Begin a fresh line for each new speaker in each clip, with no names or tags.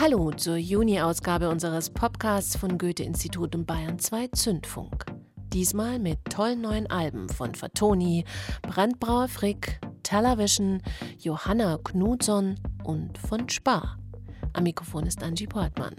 Hallo zur Juni-Ausgabe unseres Podcasts von Goethe-Institut und Bayern 2 Zündfunk. Diesmal mit tollen neuen Alben von Fatoni, Brandbrauer Frick, Television, Johanna Knudson und von Spar. Am Mikrofon ist Angie Portmann.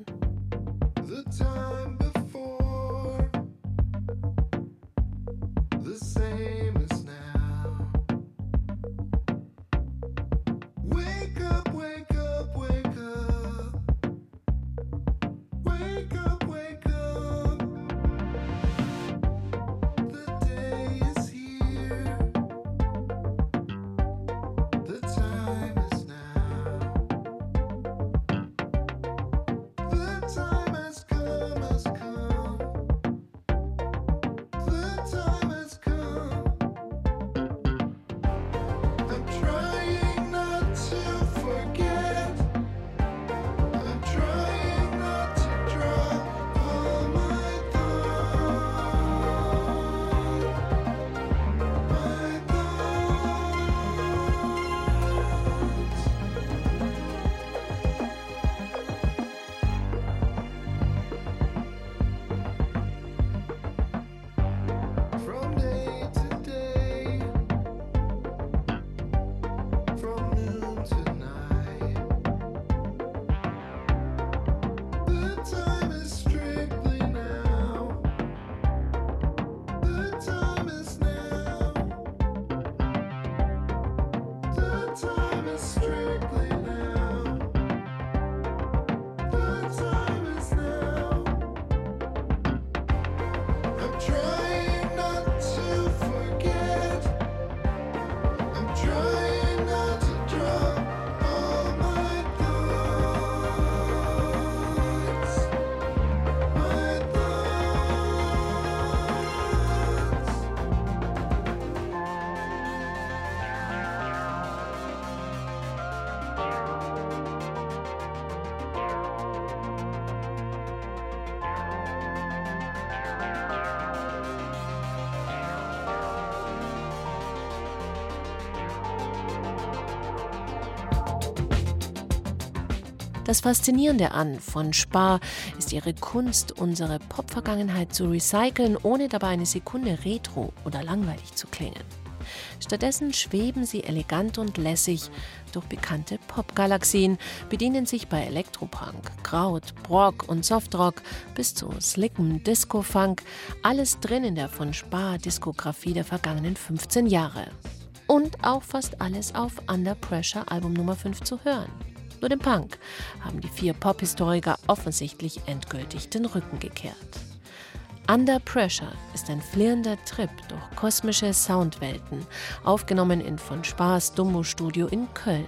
Das Faszinierende an von Spar ist ihre Kunst, unsere Pop-Vergangenheit zu recyceln, ohne dabei eine Sekunde retro oder langweilig zu klingen. Stattdessen schweben sie elegant und lässig durch bekannte Pop-Galaxien, bedienen sich bei Elektropunk, Kraut, Brock und Softrock bis zu slickem Disco-Funk, alles drin in der von Spar-Diskografie der vergangenen 15 Jahre. Und auch fast alles auf Under Pressure Album Nummer 5 zu hören. Nur dem Punk haben die vier Pop-Historiker offensichtlich endgültig den Rücken gekehrt. Under Pressure ist ein flirrender Trip durch kosmische Soundwelten, aufgenommen in von Spaß Dumbo Studio in Köln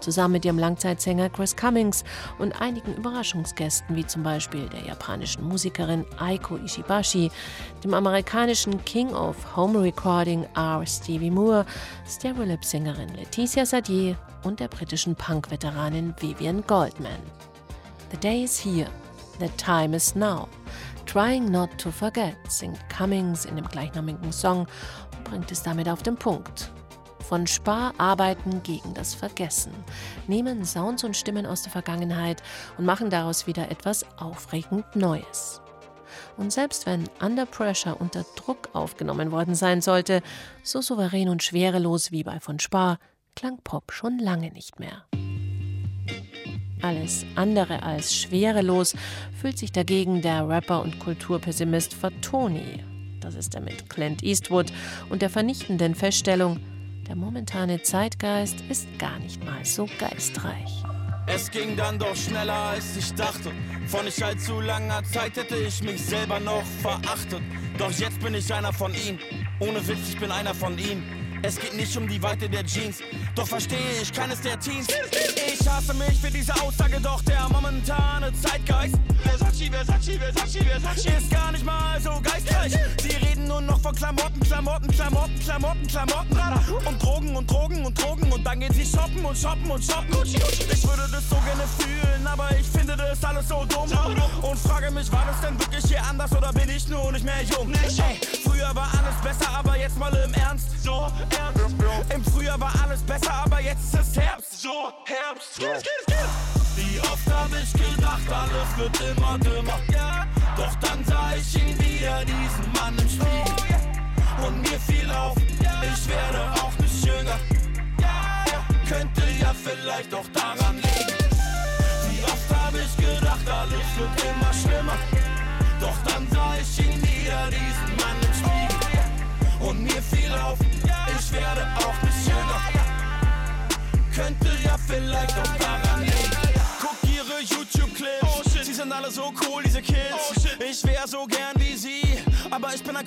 zusammen mit ihrem Langzeitsänger Chris Cummings und einigen Überraschungsgästen, wie zum Beispiel der japanischen Musikerin Aiko Ishibashi, dem amerikanischen King of Home Recording R. Stevie Moore, Stereolab-Sängerin Laetitia Sadier und der britischen Punk-Veteranin Vivian Goldman. The day is here, the time is now. Trying Not to Forget singt Cummings in dem gleichnamigen Song und bringt es damit auf den Punkt von Spararbeiten gegen das Vergessen, nehmen Sounds und Stimmen aus der Vergangenheit und machen daraus wieder etwas aufregend Neues. Und selbst wenn Under Pressure unter Druck aufgenommen worden sein sollte, so souverän und schwerelos wie bei von Spar, klang Pop schon lange nicht mehr. Alles andere als schwerelos fühlt sich dagegen der Rapper und Kulturpessimist Fatoni. Das ist er mit Clint Eastwood und der vernichtenden Feststellung, der momentane Zeitgeist ist gar nicht mal so geistreich.
Es ging dann doch schneller als ich dachte. Vor nicht allzu langer Zeit hätte ich mich selber noch verachtet. Doch jetzt bin ich einer von ihnen. Ohne Witz, ich bin einer von ihnen. Es geht nicht um die Weite der Jeans, doch verstehe ich keines der Teens. Ich hasse mich für diese Aussage, doch der momentane Zeitgeist Versace, Versace, Versace, Versace ist gar nicht mal so geistreich. Sie reden nur noch von Klamotten, Klamotten, Klamotten, Klamotten, Klamotten und Drogen und Drogen und Drogen und dann gehen sie shoppen und shoppen und shoppen. Ich würde das so gerne fühlen, aber ich finde das alles so dumm und frage mich, war das denn wirklich hier anders oder bin ich nur nicht mehr jung? Hey, früher war alles besser, aber jetzt mal im Ernst. So ernst. Im Frühjahr war alles besser, aber jetzt ist es Herbst. So Herbst. Die Wie oft hab ich gedacht, alles wird immer dümmer. Doch dann sah ich ihn wieder, diesen Mann im Spiegel. Und mir fiel auf, ich werde auch nicht jünger. Könnte ja vielleicht auch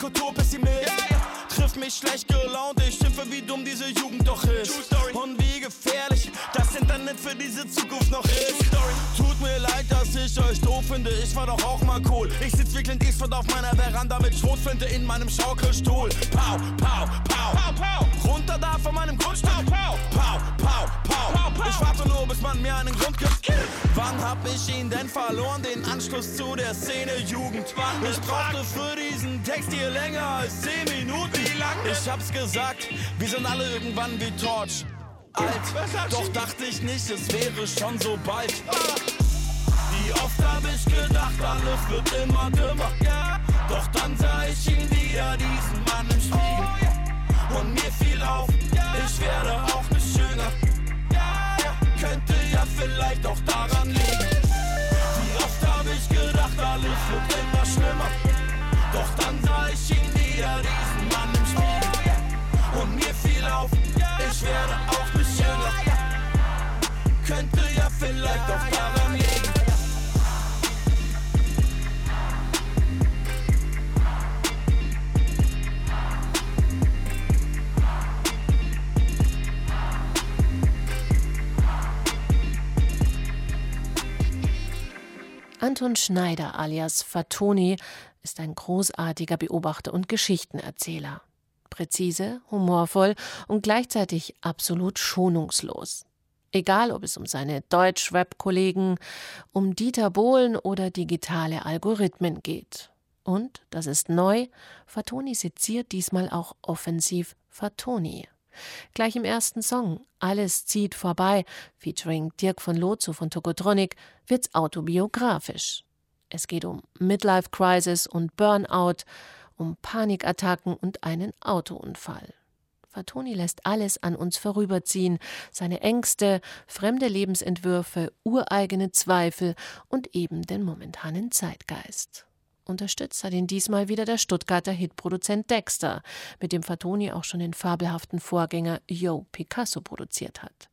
aber ich bin ein Kulturpessimist. Yeah. Triff mich schlecht gelaunt, ich schimpfe, wie dumm diese Jugend doch ist. Und wie gefährlich das Internet für diese Zukunft noch ist. Ich euch doof finde, ich war doch auch mal cool. Ich sitz wirklich in Eastwood auf meiner Veranda mit Schrotflinte in meinem Schaukelstuhl. Pau, pau, pau, pau, pau. Runter da von meinem Grundstück. Pau, pau, pau, pau, pau. Ich warte nur, bis man mir einen Grund gibt. Wann hab ich ihn denn verloren, den Anschluss zu der Szene Jugend? Ich brauchte für diesen Text hier länger als 10 Minuten. Wie lang? Ich hab's gesagt, wir sind alle irgendwann wie Torch alt. Doch dachte ich nicht, es wäre schon so bald. Wie oft hab ich gedacht, alles wird immer dümmer. Doch dann sah ich ihn wieder, diesen Mann im Spiegel. Und mir fiel auf, ich werde auch nicht jünger. Könnte ja vielleicht auch daran liegen.
Anton Schneider alias Fatoni ist ein großartiger Beobachter und Geschichtenerzähler präzise, humorvoll und gleichzeitig absolut schonungslos. Egal, ob es um seine Deutsch-Rap-Kollegen, um Dieter Bohlen oder digitale Algorithmen geht. Und, das ist neu, Fatoni seziert diesmal auch offensiv Fatoni. Gleich im ersten Song Alles zieht vorbei, featuring Dirk von Lozo von Tokotronic, wird's autobiografisch. Es geht um Midlife Crisis und Burnout, um Panikattacken und einen Autounfall. Fatoni lässt alles an uns vorüberziehen, seine Ängste, fremde Lebensentwürfe, ureigene Zweifel und eben den momentanen Zeitgeist. Unterstützt hat ihn diesmal wieder der Stuttgarter Hitproduzent Dexter, mit dem Fatoni auch schon den fabelhaften Vorgänger Yo Picasso produziert hat.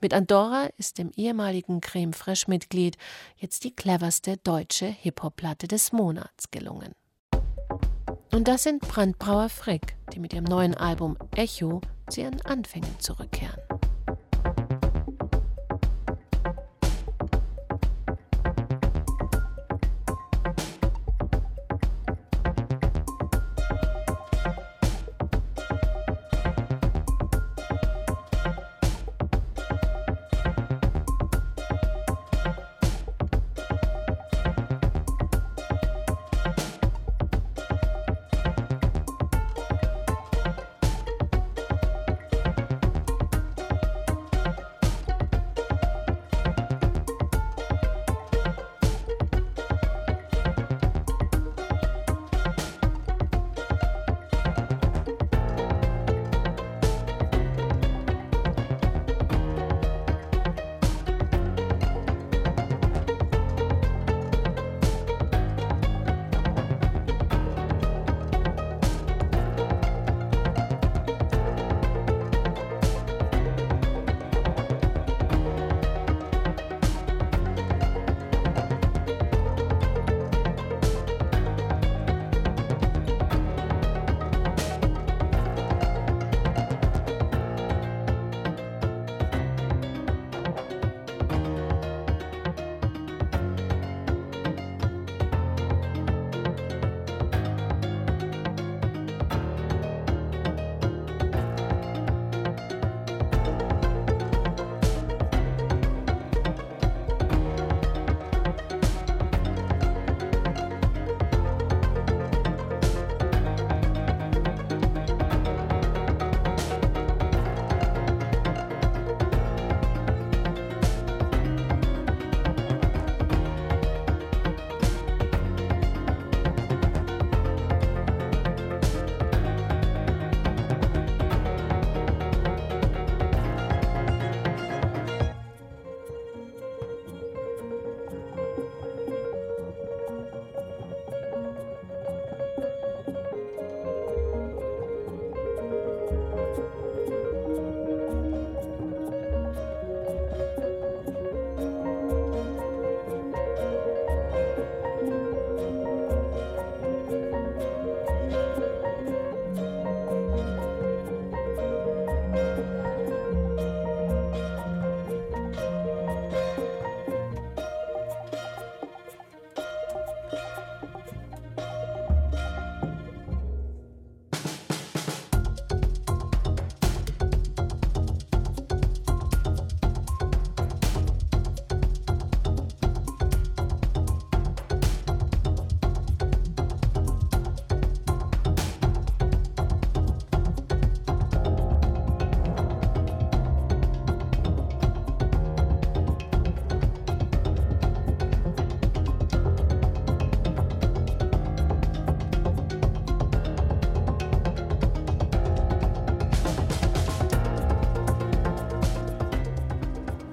Mit Andorra ist dem ehemaligen Creme Fraiche Mitglied jetzt die cleverste deutsche Hip-Hop-Platte des Monats gelungen. Und das sind Brandbrauer Frick, die mit ihrem neuen Album Echo zu ihren Anfängen zurückkehren.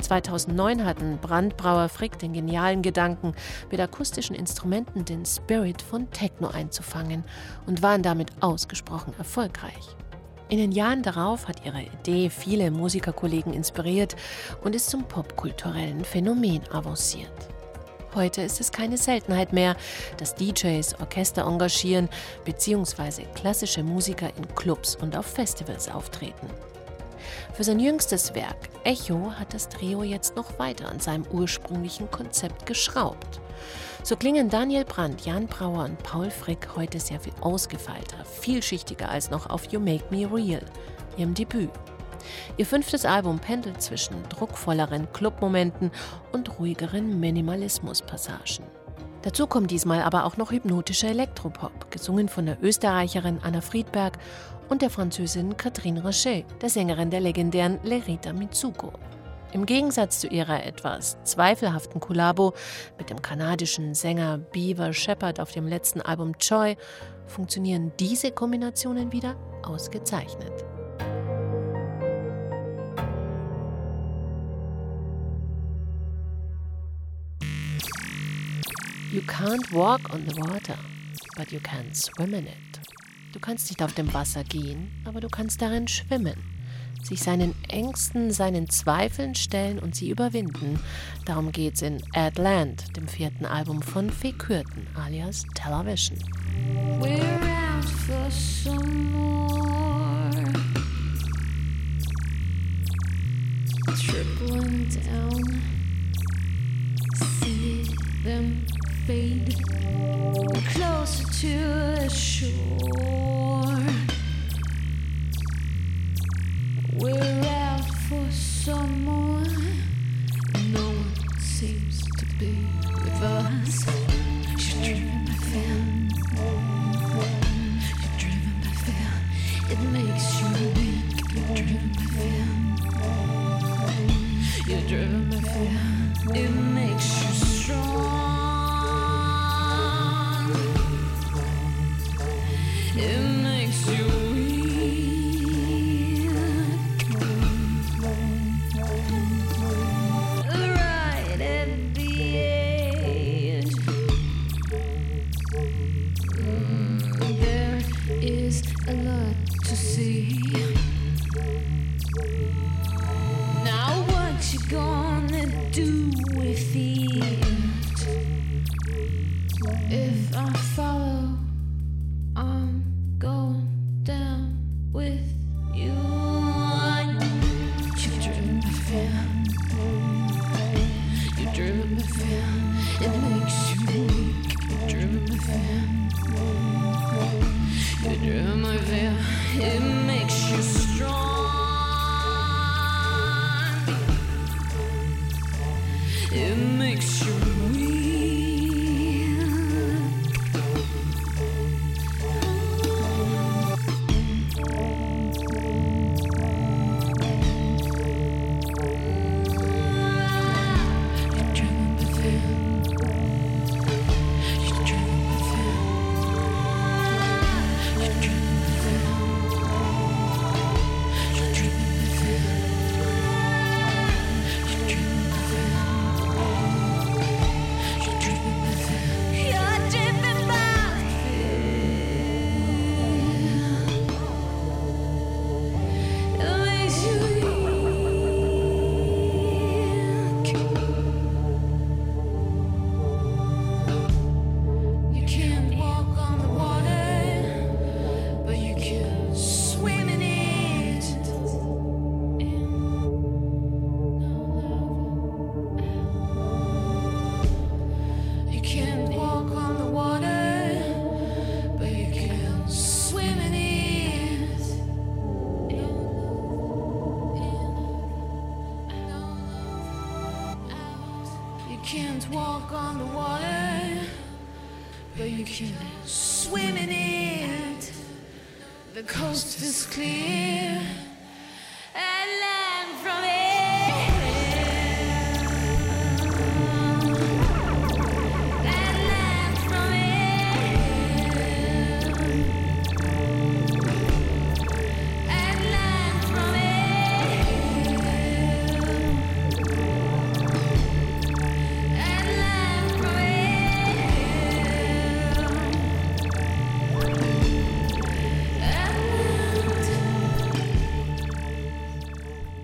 2009 hatten Brandbrauer Frick den genialen Gedanken, mit akustischen Instrumenten den Spirit von Techno einzufangen und waren damit ausgesprochen erfolgreich. In den Jahren darauf hat ihre Idee viele Musikerkollegen inspiriert und ist zum popkulturellen Phänomen avanciert. Heute ist es keine Seltenheit mehr, dass DJs Orchester engagieren bzw. klassische Musiker in Clubs und auf Festivals auftreten. Für sein jüngstes Werk Echo hat das Trio jetzt noch weiter an seinem ursprünglichen Konzept geschraubt. So klingen Daniel Brandt, Jan Brauer und Paul Frick heute sehr viel ausgefeilter, vielschichtiger als noch auf You Make Me Real, ihrem Debüt. Ihr fünftes Album pendelt zwischen druckvolleren Clubmomenten und ruhigeren Minimalismuspassagen. Dazu kommt diesmal aber auch noch hypnotischer Elektropop, gesungen von der Österreicherin Anna Friedberg und der Französin Catherine Rocher, der Sängerin der legendären Lerita Mitsuko. Im Gegensatz zu ihrer etwas zweifelhaften Kollabo mit dem kanadischen Sänger Beaver Shepard auf dem letzten Album Joy funktionieren diese Kombinationen wieder ausgezeichnet. You can't walk on the water, but you can swim in it. Du kannst nicht auf dem Wasser gehen, aber du kannst darin schwimmen sich seinen Ängsten, seinen Zweifeln stellen und sie überwinden. Darum geht's in Ad Land, dem vierten Album von Fee Kürten, alias Television. We're out for some more. Tripling down. See them fade closer to the shore. is a lot to see.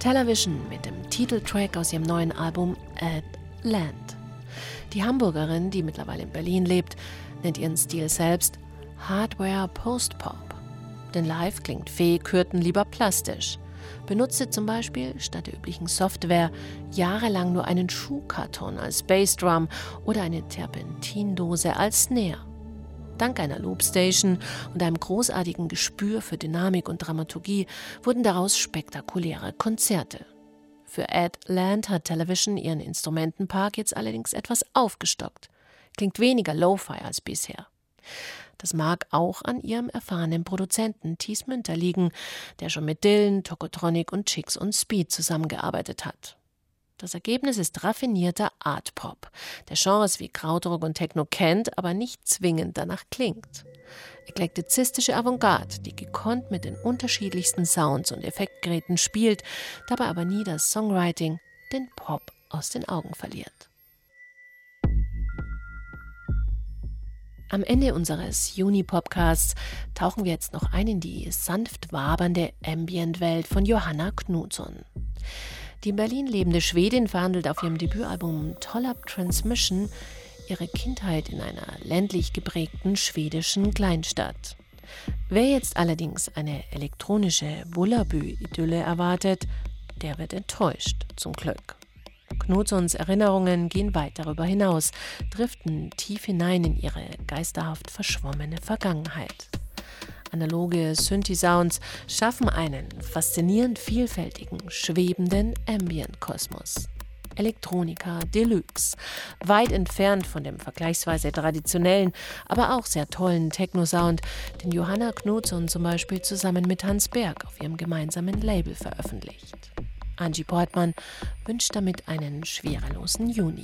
Television mit dem Titeltrack aus ihrem neuen Album Ad Land. Die Hamburgerin, die mittlerweile in Berlin lebt, nennt ihren Stil selbst Hardware Post-Pop. Denn live klingt Fee Kürten lieber plastisch. Benutzte zum Beispiel statt der üblichen Software jahrelang nur einen Schuhkarton als Bassdrum oder eine Terpentindose als Snare. Dank einer Loopstation und einem großartigen Gespür für Dynamik und Dramaturgie wurden daraus spektakuläre Konzerte. Für Ed Land hat Television ihren Instrumentenpark jetzt allerdings etwas aufgestockt. Klingt weniger Lo-Fi als bisher. Das mag auch an ihrem erfahrenen Produzenten Thies Münter liegen, der schon mit Dylan, Tokotronic und Chicks und Speed zusammengearbeitet hat. Das Ergebnis ist raffinierter Art Pop, der Genres wie Krautrock und Techno kennt, aber nicht zwingend danach klingt. Eklektizistische Avantgarde, die gekonnt mit den unterschiedlichsten Sounds und Effektgeräten spielt, dabei aber nie das Songwriting, den Pop aus den Augen verliert. Am Ende unseres Juni-Podcasts tauchen wir jetzt noch ein in die sanft wabernde Ambient-Welt von Johanna Knutsson. Die in Berlin lebende Schwedin verhandelt auf ihrem Debütalbum Tollab Transmission ihre Kindheit in einer ländlich geprägten schwedischen Kleinstadt. Wer jetzt allerdings eine elektronische Bullabü-Idylle erwartet, der wird enttäuscht, zum Glück. Knutsons Erinnerungen gehen weit darüber hinaus, driften tief hinein in ihre geisterhaft verschwommene Vergangenheit. Analoge Synthi-Sounds schaffen einen faszinierend vielfältigen, schwebenden Ambient-Kosmos. Elektronika Deluxe, weit entfernt von dem vergleichsweise traditionellen, aber auch sehr tollen Techno-Sound, den Johanna Knudson zum Beispiel zusammen mit Hans Berg auf ihrem gemeinsamen Label veröffentlicht. Angie Portmann wünscht damit einen schwerelosen Juni.